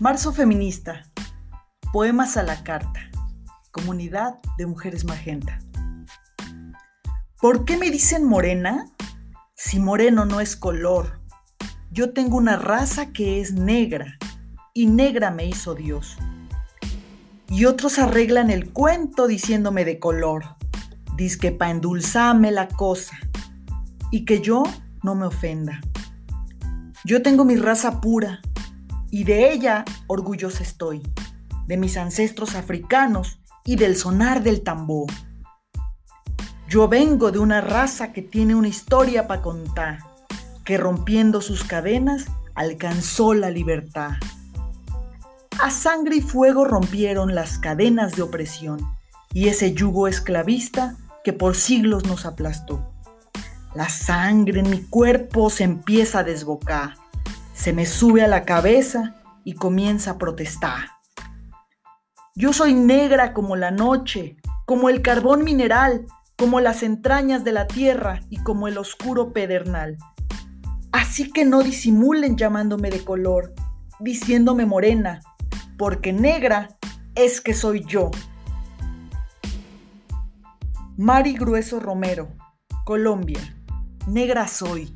Marzo Feminista. Poemas a la carta. Comunidad de Mujeres Magenta. ¿Por qué me dicen morena? Si moreno no es color. Yo tengo una raza que es negra y negra me hizo Dios. Y otros arreglan el cuento diciéndome de color. Diz que pa' endulzarme la cosa y que yo no me ofenda. Yo tengo mi raza pura y de ella orgullosa estoy, de mis ancestros africanos y del sonar del tambor. Yo vengo de una raza que tiene una historia para contar, que rompiendo sus cadenas alcanzó la libertad. A sangre y fuego rompieron las cadenas de opresión y ese yugo esclavista que por siglos nos aplastó. La sangre en mi cuerpo se empieza a desbocar se me sube a la cabeza y comienza a protestar. Yo soy negra como la noche, como el carbón mineral, como las entrañas de la tierra y como el oscuro pedernal. Así que no disimulen llamándome de color, diciéndome morena, porque negra es que soy yo. Mari Grueso Romero, Colombia. Negra soy.